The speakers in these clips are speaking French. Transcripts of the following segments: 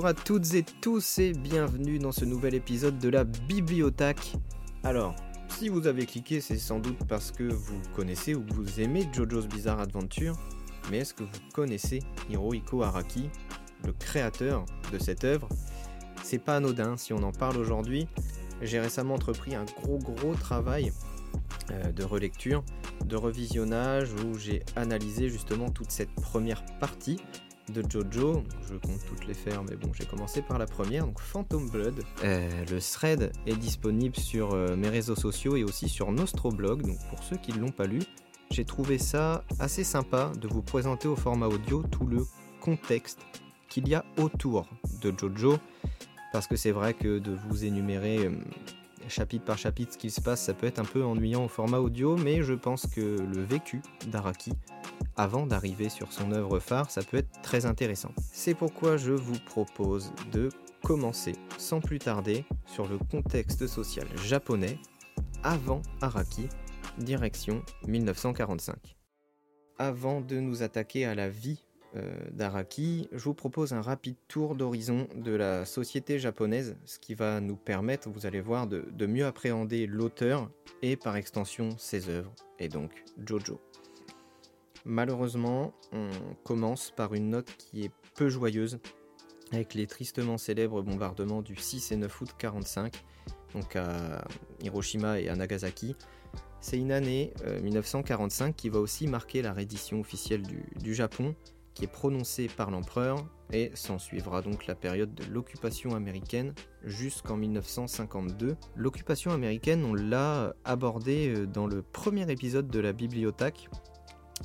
Bonjour à toutes et tous et bienvenue dans ce nouvel épisode de la Bibliothèque. Alors, si vous avez cliqué, c'est sans doute parce que vous connaissez ou vous aimez JoJo's Bizarre Adventure, mais est-ce que vous connaissez Hirohiko Araki, le créateur de cette œuvre? C'est pas anodin si on en parle aujourd'hui. J'ai récemment entrepris un gros gros travail euh, de relecture, de revisionnage où j'ai analysé justement toute cette première partie de Jojo. Je compte toutes les faire, mais bon, j'ai commencé par la première, donc Phantom Blood. Euh, le thread est disponible sur euh, mes réseaux sociaux et aussi sur Nostroblog, donc pour ceux qui ne l'ont pas lu, j'ai trouvé ça assez sympa de vous présenter au format audio tout le contexte qu'il y a autour de Jojo, parce que c'est vrai que de vous énumérer euh, chapitre par chapitre ce qui se passe, ça peut être un peu ennuyant au format audio, mais je pense que le vécu d'Araki avant d'arriver sur son œuvre phare, ça peut être très intéressant. C'est pourquoi je vous propose de commencer sans plus tarder sur le contexte social japonais avant Araki, direction 1945. Avant de nous attaquer à la vie d'Araki, je vous propose un rapide tour d'horizon de la société japonaise, ce qui va nous permettre, vous allez voir, de, mieux appréhender l'auteur et par extension ses œuvres, et donc Jojo. Malheureusement, on commence par une note qui est peu joyeuse, avec les tristement célèbres bombardements du 6 et 9 août 1945, donc à Hiroshima et à Nagasaki. C'est une année 1945 euh, qui va aussi marquer la reddition officielle du Japon, qui prononcée par l'empereur, et s'en suivra donc la période de l'occupation américaine jusqu'en 1952. L'occupation américaine, on l'a abordé euh, dans le premier épisode de la bibliothèque,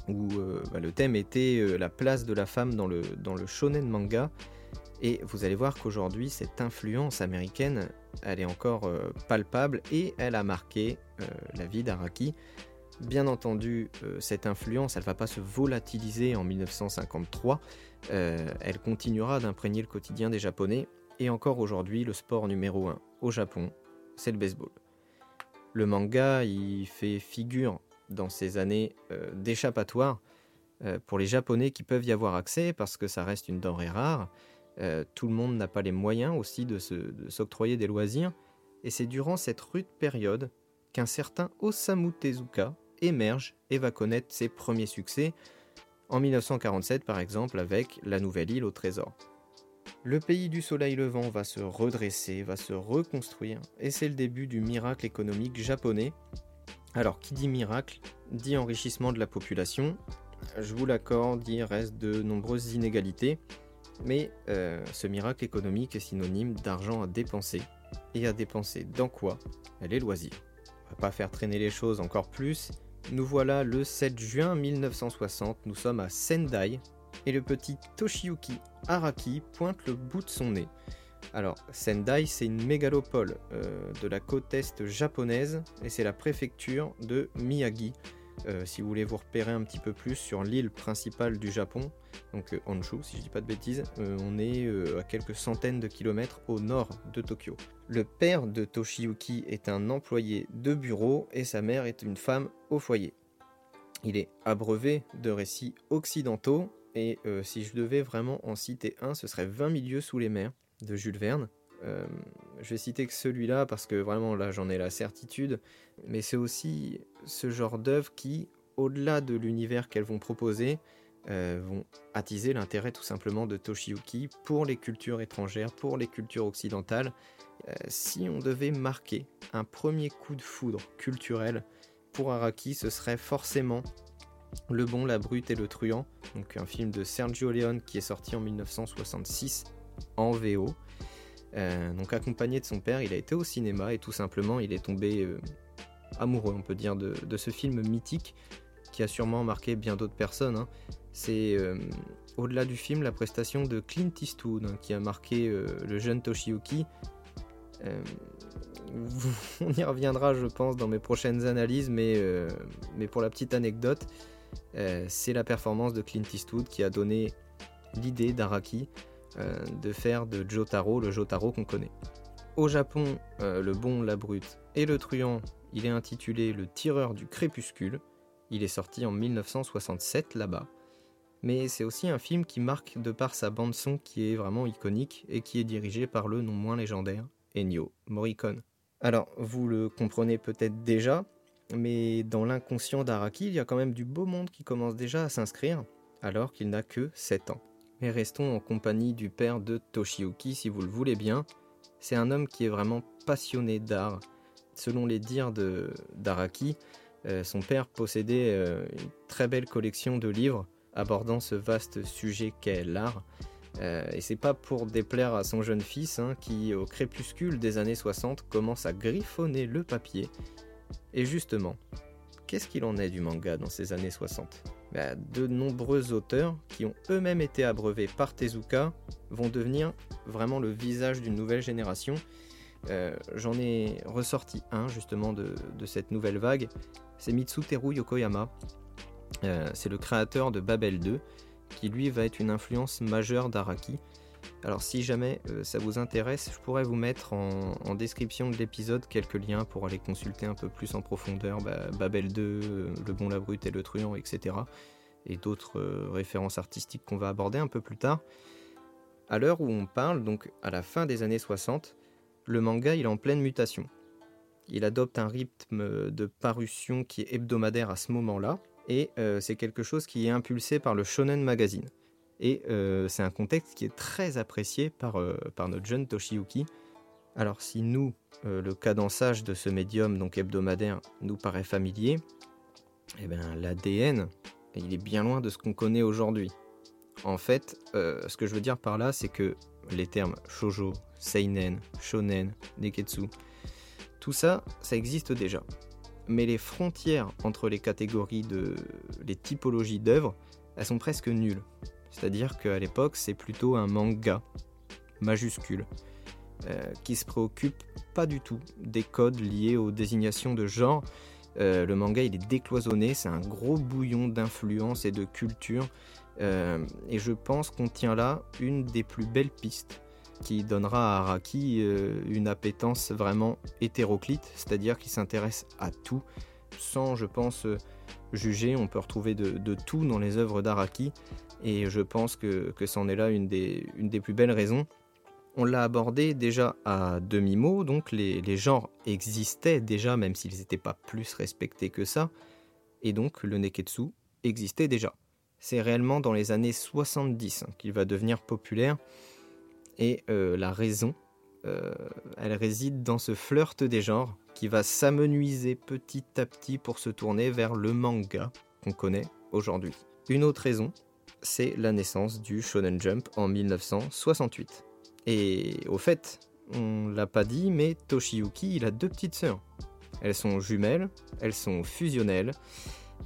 où euh, bah, le thème était euh, la place de la femme dans le, dans le shonen manga. Et vous allez voir qu'aujourd'hui, cette influence américaine, elle est encore palpable et elle a marqué la vie d'Araki. Bien entendu, cette influence, elle ne va pas se volatiliser en 1953. elle continuera d'imprégner le quotidien des Japonais. Et encore aujourd'hui, le sport numéro 1 au Japon, c'est le baseball. Le manga, il fait figure dans ces années euh, d'échappatoire euh, pour les Japonais qui peuvent y avoir accès parce que ça reste une denrée rare. Euh, tout le monde n'a pas les moyens aussi de s'octroyer des loisirs. Et c'est durant cette rude période qu'un certain Osamu Tezuka émerge et va connaître ses premiers succès, en 1947 par exemple avec La Nouvelle Île au Trésor. Le pays du soleil levant va se redresser, va se reconstruire, et c'est le début du miracle économique japonais alors, qui dit miracle, dit enrichissement de la population. Je vous l'accorde, il reste de nombreuses inégalités, mais euh, ce miracle économique est synonyme d'argent à dépenser. Et à dépenser dans quoi? Les loisirs. On va pas faire traîner les choses encore plus. Nous voilà le 7 juin 1960, nous sommes à Sendai, et le petit Toshiyuki Araki pointe le bout de son nez. Alors, Sendai, c'est une mégalopole euh, de la côte est japonaise et c'est la préfecture de Miyagi. Euh, si vous voulez vous repérer un petit peu plus sur l'île principale du Japon, donc euh, Honshu, si je dis pas de bêtises, on est à quelques centaines de kilomètres au nord de Tokyo. Le père de Toshiyuki est un employé de bureau et sa mère est une femme au foyer. Il est abreuvé de récits occidentaux et si je devais vraiment en citer un, ce serait 20 milieux sous les mers de Jules Verne. Euh, je vais citer que celui-là parce que vraiment là j'en ai la certitude, mais c'est aussi ce genre d'œuvre qui, au-delà de l'univers qu'elles vont proposer, euh, vont attiser l'intérêt tout simplement de Toshiyuki pour les cultures étrangères, pour les cultures occidentales. Euh, si on devait marquer un premier coup de foudre culturel pour Araki, ce serait forcément Le Bon, la Brute et le Truand, donc un film de Sergio Leone qui est sorti en 1966 en VO. Euh, donc accompagné de son père, il a été au cinéma et tout simplement il est tombé amoureux, on peut dire, de, ce film mythique qui a sûrement marqué bien d'autres personnes. Hein. C'est euh, au-delà du film la prestation de Clint Eastwood hein, qui a marqué le jeune Toshiyuki. on y reviendra, je pense, dans mes prochaines analyses, mais, mais pour la petite anecdote, c'est la performance de Clint Eastwood qui a donné l'idée d'Araki euh, de faire de Jotaro le Jotaro qu'on connaît. Au Japon, euh, le bon, la brute et le truand, il est intitulé Le tireur du crépuscule. Il est sorti en 1967 là-bas. mais c'est aussi un film qui marque de par sa bande-son qui est vraiment iconique et qui est dirigé par le non moins légendaire Ennio Morricone. Alors, vous le comprenez peut-être déjà, mais dans l'inconscient d'Araki, il y a quand même du beau monde qui commence déjà à s'inscrire, alors qu'il n'a que 7 ans. Mais restons en compagnie du père de Toshiyuki si vous le voulez bien. C'est un homme qui est vraiment passionné d'art. Selon les dires d'Araki, euh, son père possédait euh, une très belle collection de livres abordant ce vaste sujet qu'est l'art. Euh, et c'est pas pour déplaire à son jeune fils hein, qui, au crépuscule des années 60, commence à griffonner le papier. Et justement, qu'est-ce qu'il en est du manga dans ces années 60 bah, De nombreux auteurs qui ont eux-mêmes été abreuvés par Tezuka vont devenir vraiment le visage d'une nouvelle génération. Euh, j'en ai ressorti un justement de, cette nouvelle vague, c'est Mitsuteru Yokoyama. Euh, c'est le créateur de Babel 2, qui lui va être une influence majeure d'Araki. Alors si jamais euh, ça vous intéresse, je pourrais vous mettre en, description de l'épisode quelques liens pour aller consulter un peu plus en profondeur bah, Babel 2, Le Bon, la Brute et le Truand, etc. Et d'autres références artistiques qu'on va aborder un peu plus tard. À l'heure où on parle, donc à la fin des années 60, le manga il est en pleine mutation. Il adopte un rythme de parution qui est hebdomadaire à ce moment-là, et euh, c'est quelque chose qui est impulsé par le Shonen Magazine. Et euh, c'est un contexte qui est très apprécié par, euh, notre jeune Toshiyuki. Alors si nous, le cadençage de ce médium donc hebdomadaire nous paraît familier, eh bien l'ADN, il est bien loin de ce qu'on connaît aujourd'hui. En fait, ce que je veux dire par là, c'est que les termes shojo, seinen, shonen, neketsu. Tout ça, ça existe déjà. Mais les frontières entre les catégories de les typologies d'œuvres, elles sont presque nulles. C'est-à-dire qu'à l'époque, c'est plutôt un manga majuscule euh, qui se préoccupe pas du tout des codes liés aux désignations de genre. Euh, le manga, il est décloisonné, c'est un gros bouillon d'influence et de culture. Euh, et je pense qu'on tient là une des plus belles pistes qui donnera à Araki une appétence vraiment hétéroclite, c'est-à-dire qu'il s'intéresse à tout, sans, je pense, juger. On peut retrouver de, tout dans les œuvres d'Araki, et je pense que, que c'en est là une des, une des plus belles raisons. On l'a abordé déjà à demi-mot, donc les, les, genres existaient déjà, même s'ils n'étaient pas plus respectés que ça, et donc le neketsu existait déjà. C'est réellement dans les années 70 hein, qu'il va devenir populaire, et euh, la raison, euh, elle réside dans ce flirt des genres qui va s'amenuiser petit à petit pour se tourner vers le manga qu'on connaît aujourd'hui. Une autre raison, c'est la naissance du Shonen Jump en 1968. Et au fait, on l'a pas dit, mais Toshiyuki, il a deux petites sœurs. Elles sont jumelles, elles sont fusionnelles,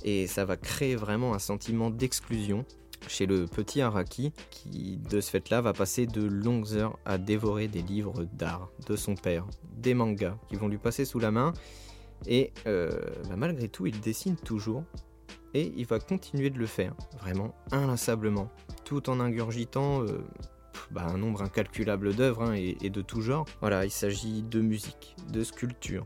et ça va créer vraiment un sentiment d'exclusion chez le petit Araki, qui de ce fait-là va passer de longues heures à dévorer des livres d'art de son père, des mangas qui vont lui passer sous la main, et euh, bah, malgré tout il dessine toujours, et il va continuer de le faire, vraiment inlassablement, tout en ingurgitant euh, bah, un nombre incalculable d'œuvres hein, et, et de tout genre. Voilà, il s'agit de musique, de sculpture,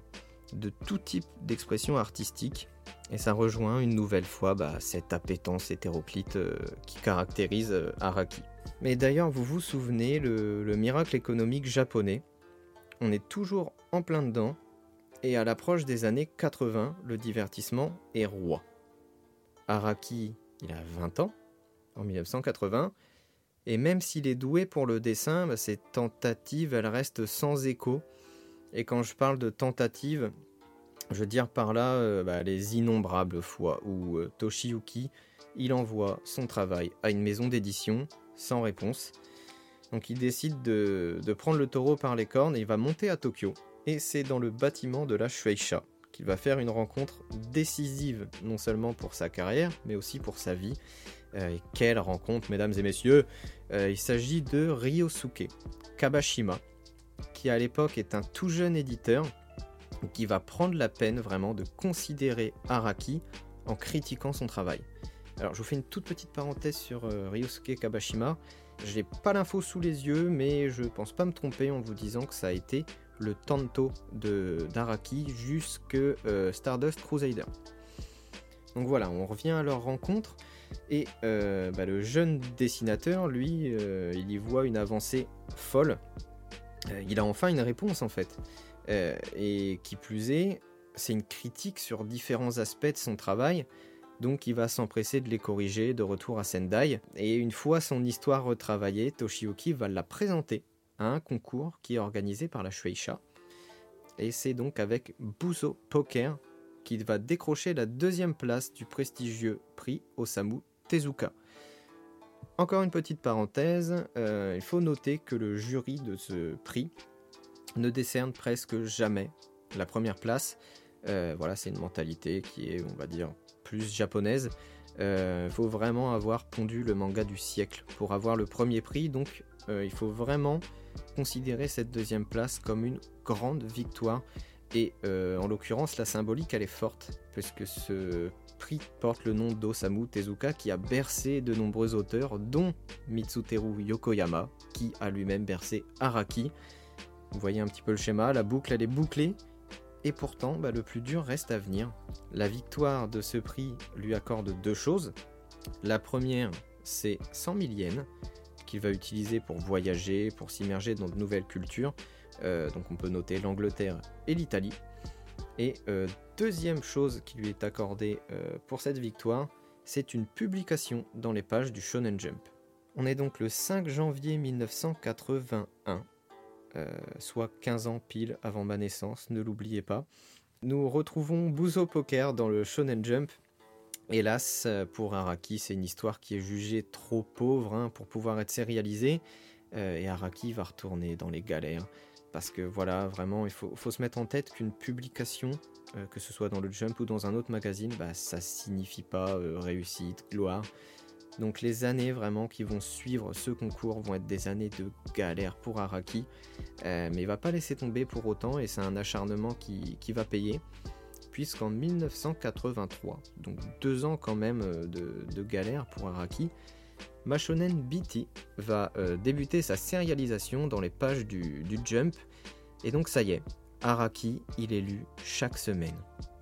de tout type d'expression artistique et ça rejoint une nouvelle fois bah, cette appétence hétéroclite euh, qui caractérise euh, Araki. Mais d'ailleurs, vous vous souvenez, le, miracle économique japonais, on est toujours en plein dedans, et à l'approche des années 80, le divertissement est roi. Araki, il a 20 ans, en 1980, et même s'il est doué pour le dessin, bah, ses tentatives, elles restent sans écho. Et quand je parle de tentatives, je veux dire par là euh, bah, les innombrables fois où euh, Toshiyuki il envoie son travail à une maison d'édition sans réponse. Donc il décide de, prendre le taureau par les cornes et il va monter à Tokyo. Et c'est dans le bâtiment de la Shueisha qu'il va faire une rencontre décisive, non seulement pour sa carrière, mais aussi pour sa vie. Euh, quelle rencontre, mesdames et messieurs Il s'agit de Ryosuke Kabashima, à l'époque est un tout jeune éditeur qui va prendre la peine vraiment de considérer Araki en critiquant son travail. Alors je vous fais une toute petite parenthèse sur euh, Ryosuke Kabashima. Je n'ai pas l'info sous les yeux, mais je pense pas me tromper en vous disant que ça a été le tanto de d'Araki jusque euh, Stardust Crusader. Donc voilà, on revient à leur rencontre. Et euh, bah, le jeune dessinateur, lui, il y voit une avancée folle. Il a enfin une réponse en fait. et qui plus est, c'est une critique sur différents aspects de son travail. Donc il va s'empresser de les corriger de retour à Sendai. Et une fois son histoire retravaillée, Toshiyuki va la présenter à un concours qui est organisé par la Shueisha. Et c'est donc avec Buzo Poker qu'il va décrocher la deuxième place du prestigieux prix Osamu Tezuka. Encore une petite parenthèse, euh, il faut noter que le jury de ce prix ne décerne presque jamais la première place. Euh, voilà, c'est une mentalité qui est, on va dire, plus japonaise. Il euh, faut vraiment avoir pondu le manga du siècle pour avoir le premier prix, donc il faut vraiment considérer cette deuxième place comme une grande victoire. Et euh, en l'occurrence, la symbolique, elle est forte, puisque ce prix porte le nom d'Osamu Tezuka, qui a bercé de nombreux auteurs, dont Mitsuteru Yokoyama, qui a lui-même bercé Araki. Vous voyez un petit peu le schéma, la boucle, elle est bouclée. Et pourtant, bah, le plus dur reste à venir. La victoire de ce prix lui accorde deux choses. La première, c'est 100 000 yens, qu'il va utiliser pour voyager, pour s'immerger dans de nouvelles cultures. Euh, donc on peut noter l'Angleterre et l'Italie. Et euh, deuxième chose qui lui est accordée euh, pour cette victoire, c'est une publication dans les pages du Shonen Jump. On est donc le 5 janvier 1981, soit 15 ans pile avant ma naissance, ne l'oubliez pas. Nous retrouvons Buzo Poker dans le Shonen Jump Hélas, pour Araki, c'est une histoire qui est jugée trop pauvre hein, pour pouvoir être sérialisée. Euh, et Araki va retourner dans les galères. Parce que voilà, vraiment, il faut, se mettre en tête qu'une publication, euh, que ce soit dans le Jump ou dans un autre magazine, bah, ça signifie pas euh, réussite, gloire. Donc les années vraiment qui vont suivre ce concours vont être des années de galère pour Araki. mais il va pas laisser tomber pour autant et c'est un acharnement qui va payer puisqu'en 1983, donc deux ans quand même euh, de, galère pour Araki, Machonen BT va euh, débuter sa sérialisation dans les pages du, Jump, et donc ça y est, Araki, il est lu chaque semaine.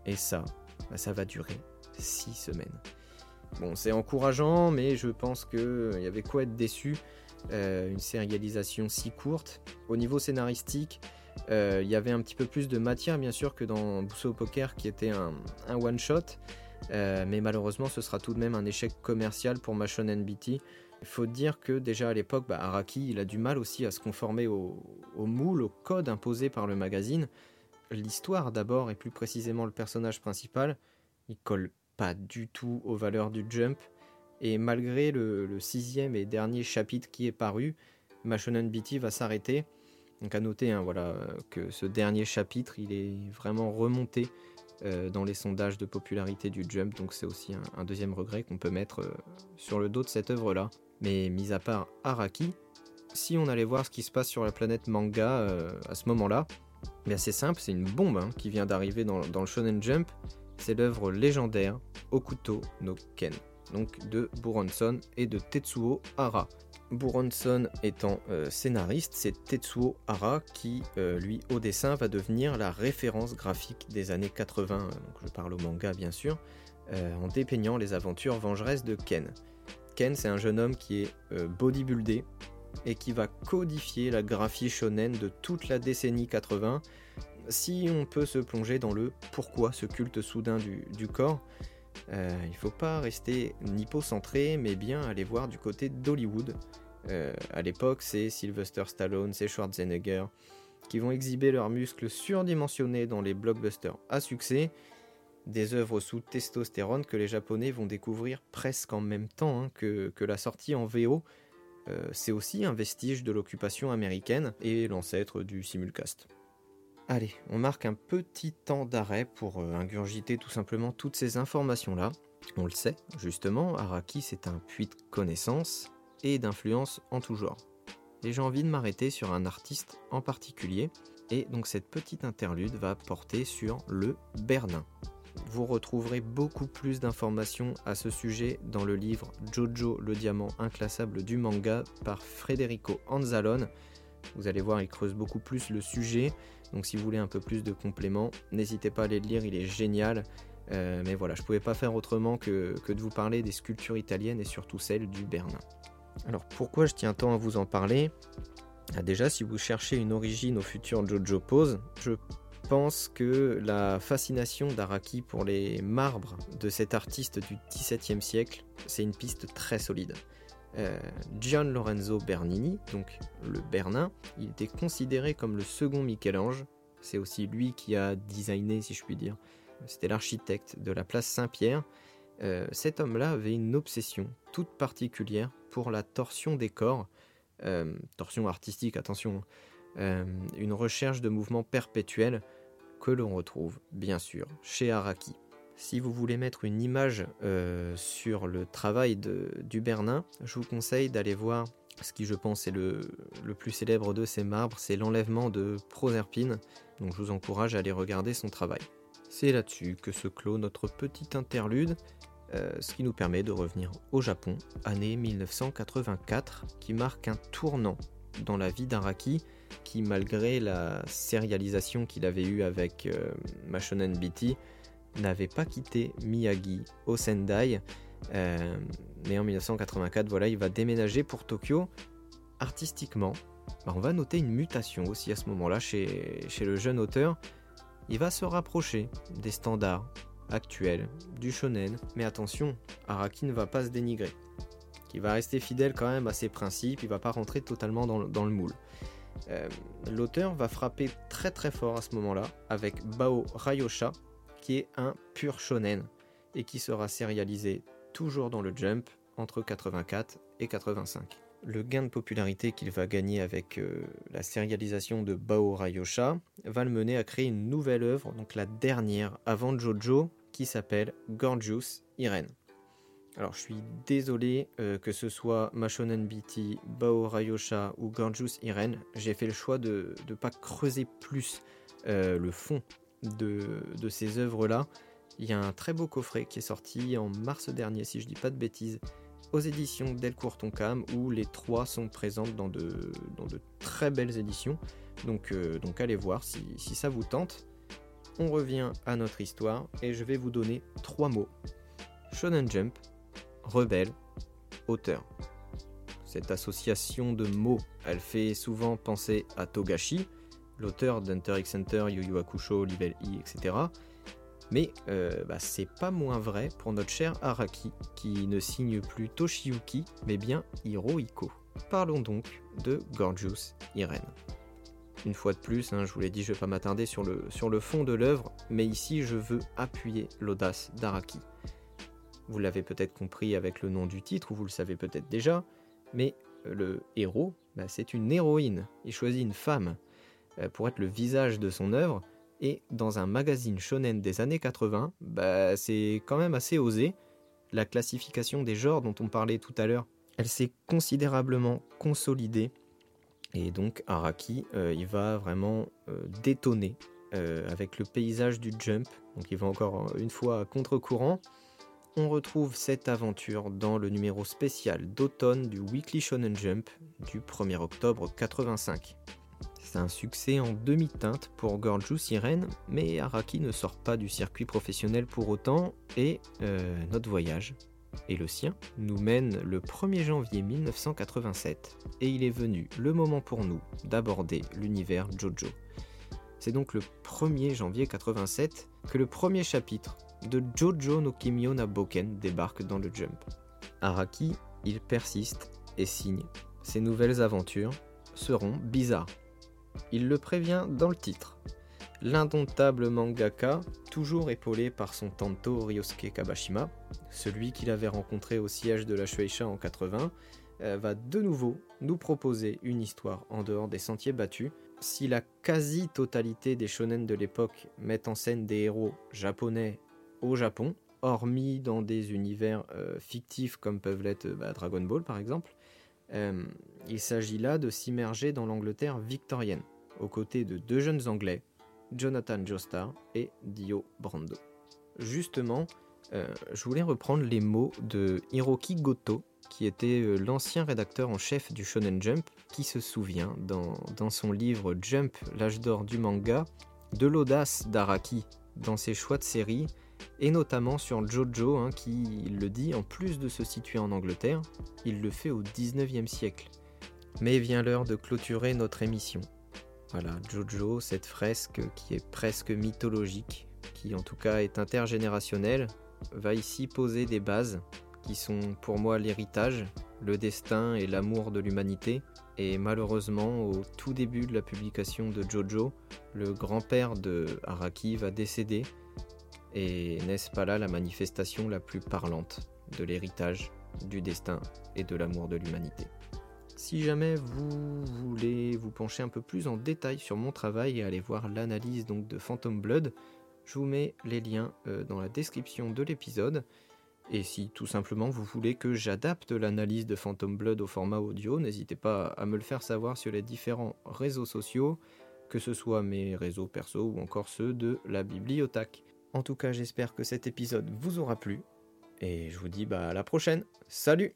Et ça, bah, ça va durer six semaines. Bon, c'est encourageant, mais je pense qu'il euh, y avait quoi être déçu. une sérialisation si courte. Au niveau scénaristique, euh, il y avait un petit peu plus de matière, bien sûr, que dans Busso Poker, qui était un, one-shot. Euh, mais malheureusement, ce sera tout de même un échec commercial pour Machon NBT. Il faut dire que déjà à l'époque, bah, Araki, il a du mal aussi à se conformer au, moule, au code imposé par le magazine. L'histoire d'abord, et plus précisément le personnage principal, il colle pas du tout aux valeurs du Jump. Et malgré le, sixième et dernier chapitre qui est paru, Mashonen BT va s'arrêter donc à noter hein, voilà, que ce dernier chapitre, il est vraiment remonté dans les sondages de popularité du Jump, donc c'est aussi un, deuxième regret qu'on peut mettre euh, sur le dos de cette œuvre-là. Mais mis à part Araki, si on allait voir ce qui se passe sur la planète manga euh, à ce moment-là, c'est c'est simple, c'est une bombe hein, qui vient d'arriver dans, dans, le Shonen Jump. C'est l'œuvre légendaire Okuto no Ken, donc de Buronson et de Tetsuo Hara. Buronson étant euh, scénariste, c'est Tetsuo Hara qui, euh, lui, au dessin, va devenir la référence graphique des années 80, euh, je parle au manga bien sûr, en dépeignant les aventures vengeresses de Ken. Ken, c'est un jeune homme qui est bodybuildé et qui va codifier la graphie shonen de toute la décennie 80, si on peut se plonger dans le pourquoi ce culte soudain du corps, euh, il ne faut pas rester nipo-centré, mais bien aller voir du côté d'Hollywood. Euh, à l'époque, c'est Sylvester Stallone, c'est Schwarzenegger qui vont exhiber leurs muscles surdimensionnés dans les blockbusters à succès, des œuvres sous testostérone que les Japonais vont découvrir presque en même temps hein, que, la sortie en VO. Euh, c'est aussi un vestige de l'occupation américaine et l'ancêtre du simulcast. Allez, on marque un petit temps d'arrêt pour euh, ingurgiter tout simplement toutes ces informations-là. On le sait, justement, Araki c'est un puits de connaissances et d'influences en tout genre. Et j'ai envie de m'arrêter sur un artiste en particulier, et donc cette petite interlude va porter sur le Bernin. Vous retrouverez beaucoup plus d'informations à ce sujet dans le livre Jojo le diamant inclassable du manga par Federico Anzalone. Vous allez voir, il creuse beaucoup plus le sujet, donc si vous voulez un peu plus de compléments, n'hésitez pas à aller le lire, il est génial. mais voilà, je pouvais pas faire autrement que, que, de vous parler des sculptures italiennes et surtout celles du Bernin. Alors pourquoi je tiens tant à vous en parler? Ah, Déjà, si vous cherchez une origine au futur Jojo Pose, je pense que la fascination d'Araki pour les marbres de cet artiste du XVIIe siècle, c'est une piste très solide. Euh, Gian Lorenzo Bernini, donc le Bernin, il était considéré comme le second Michel-Ange. C'est aussi lui qui a designé, si je puis dire. C'était l'architecte de la place Saint-Pierre. Euh, cet homme-là avait une obsession toute particulière pour la torsion des corps, euh, torsion artistique, attention, une recherche de mouvements perpétuels que l'on retrouve bien sûr chez Araki. Si vous voulez mettre une image euh, sur le travail de, du Bernin, je vous conseille d'aller voir ce qui je pense est le, plus célèbre de ces marbres, c'est l'enlèvement de Proserpine, donc je vous encourage à aller regarder son travail. C'est là-dessus que se clôt notre petit interlude, euh, ce qui nous permet de revenir au Japon, année 1984, qui marque un tournant dans la vie d'Araki, qui malgré la sérialisation qu'il avait eue avec euh, Mashonen n'avait pas quitté Miyagi au Sendai. Euh, mais en 1984, voilà, il va déménager pour Tokyo. Artistiquement, on va noter une mutation aussi à ce moment-là chez, le jeune auteur. Il va se rapprocher des standards actuels, du shonen, mais attention, Araki ne va pas se dénigrer. Il va rester fidèle quand même à ses principes, il va pas rentrer totalement dans, dans le moule. Euh, l'auteur va frapper très très fort à ce moment-là avec Bao Rayosha, qui est un pur shonen et qui sera sérialisé toujours dans le Jump entre 84 et 85. Le gain de popularité qu'il va gagner avec euh, la sérialisation de Bao Rayosha va le mener à créer une nouvelle œuvre, donc la dernière avant Jojo, qui s'appelle Gorgeous Irene. Alors je suis désolé euh, que ce soit Mashonen BT, Bao Rayosha ou Gorgeous Irene, j'ai fait le choix de ne pas creuser plus euh, le fond de, ces œuvres-là. Il y a un très beau coffret qui est sorti en mars dernier, si je dis pas de bêtises, aux éditions Delcourt Tonkam, où les trois sont présentes dans de, très belles éditions. Donc, euh, donc allez voir si, si ça vous tente. On revient à notre histoire et je vais vous donner trois mots. Shonen Jump, rebelle, auteur. Cette association de mots, elle fait souvent penser à Togashi, l'auteur d'Hunter x Hunter, Yu Yu Hakusho, Level E, etc. Mais euh, bah, c'est pas moins vrai pour notre cher Araki, qui ne signe plus Toshiyuki, mais bien Hirohiko. Parlons donc de Gorgeous Irene. Une fois de plus, hein, je vous l'ai dit, je ne vais pas m'attarder sur le, sur le fond de l'œuvre, mais ici je veux appuyer l'audace d'Araki. Vous l'avez peut-être compris avec le nom du titre, ou vous le savez peut-être déjà, mais le héros, bah, c'est une héroïne. Il choisit une femme. Euh, pour être le visage de son œuvre. Et dans un magazine shonen des années 80, bah, c'est quand même assez osé. La classification des genres dont on parlait tout à l'heure, elle s'est considérablement consolidée. Et donc Araki, euh, il va vraiment euh, détonner avec le paysage du jump. Donc il va encore une fois à contre-courant. On retrouve cette aventure dans le numéro spécial d'automne du Weekly Shonen Jump du 1er octobre 85. C'est un succès en demi-teinte pour Gorgeous Sirène, mais Araki ne sort pas du circuit professionnel pour autant, et euh, notre voyage, et le sien, nous mène le 1er janvier 1987, et il est venu le moment pour nous d'aborder l'univers Jojo. C'est donc le 1er janvier 87 que le premier chapitre de Jojo no Kimyo na Boken débarque dans le Jump. Araki, il persiste et signe. Ses nouvelles aventures seront bizarres il le prévient dans le titre. L'indomptable mangaka, toujours épaulé par son tanto Ryosuke Kabashima, celui qu'il avait rencontré au siège de la Shueisha en 80, euh, va de nouveau nous proposer une histoire en dehors des sentiers battus. Si la quasi-totalité des shonen de l'époque mettent en scène des héros japonais au Japon, hormis dans des univers euh, fictifs comme peuvent l'être bah, Dragon Ball par exemple, euh, il s'agit là de s'immerger dans l'Angleterre victorienne, aux côtés de deux jeunes Anglais, Jonathan Joestar et Dio Brando. Justement, euh, je voulais reprendre les mots de Hiroki Goto, qui était euh, l'ancien rédacteur en chef du Shonen Jump, qui se souvient, dans, dans son livre Jump, l'âge d'or du manga, de l'audace d'Araki dans ses choix de série, et notamment sur Jojo, hein, qui, il le dit, en plus de se situer en Angleterre, il le fait au 19e siècle. Mais vient l'heure de clôturer notre émission. Voilà, Jojo, cette fresque qui est presque mythologique, qui en tout cas est intergénérationnelle, va ici poser des bases qui sont pour moi l'héritage, le destin et l'amour de l'humanité. Et malheureusement, au tout début de la publication de Jojo, le grand-père de Araki va décéder. Et n'est-ce pas là la manifestation la plus parlante de l'héritage, du destin et de l'amour de l'humanité? Si jamais vous voulez vous pencher un peu plus en détail sur mon travail et aller voir l'analyse donc de Phantom Blood, je vous mets les liens euh, dans la description de l'épisode. Et si tout simplement vous voulez que j'adapte l'analyse de Phantom Blood au format audio, n'hésitez pas à me le faire savoir sur les différents réseaux sociaux, que ce soit mes réseaux perso ou encore ceux de la bibliothèque. En tout cas, j'espère que cet épisode vous aura plu. Et je vous dis bah, à la prochaine. Salut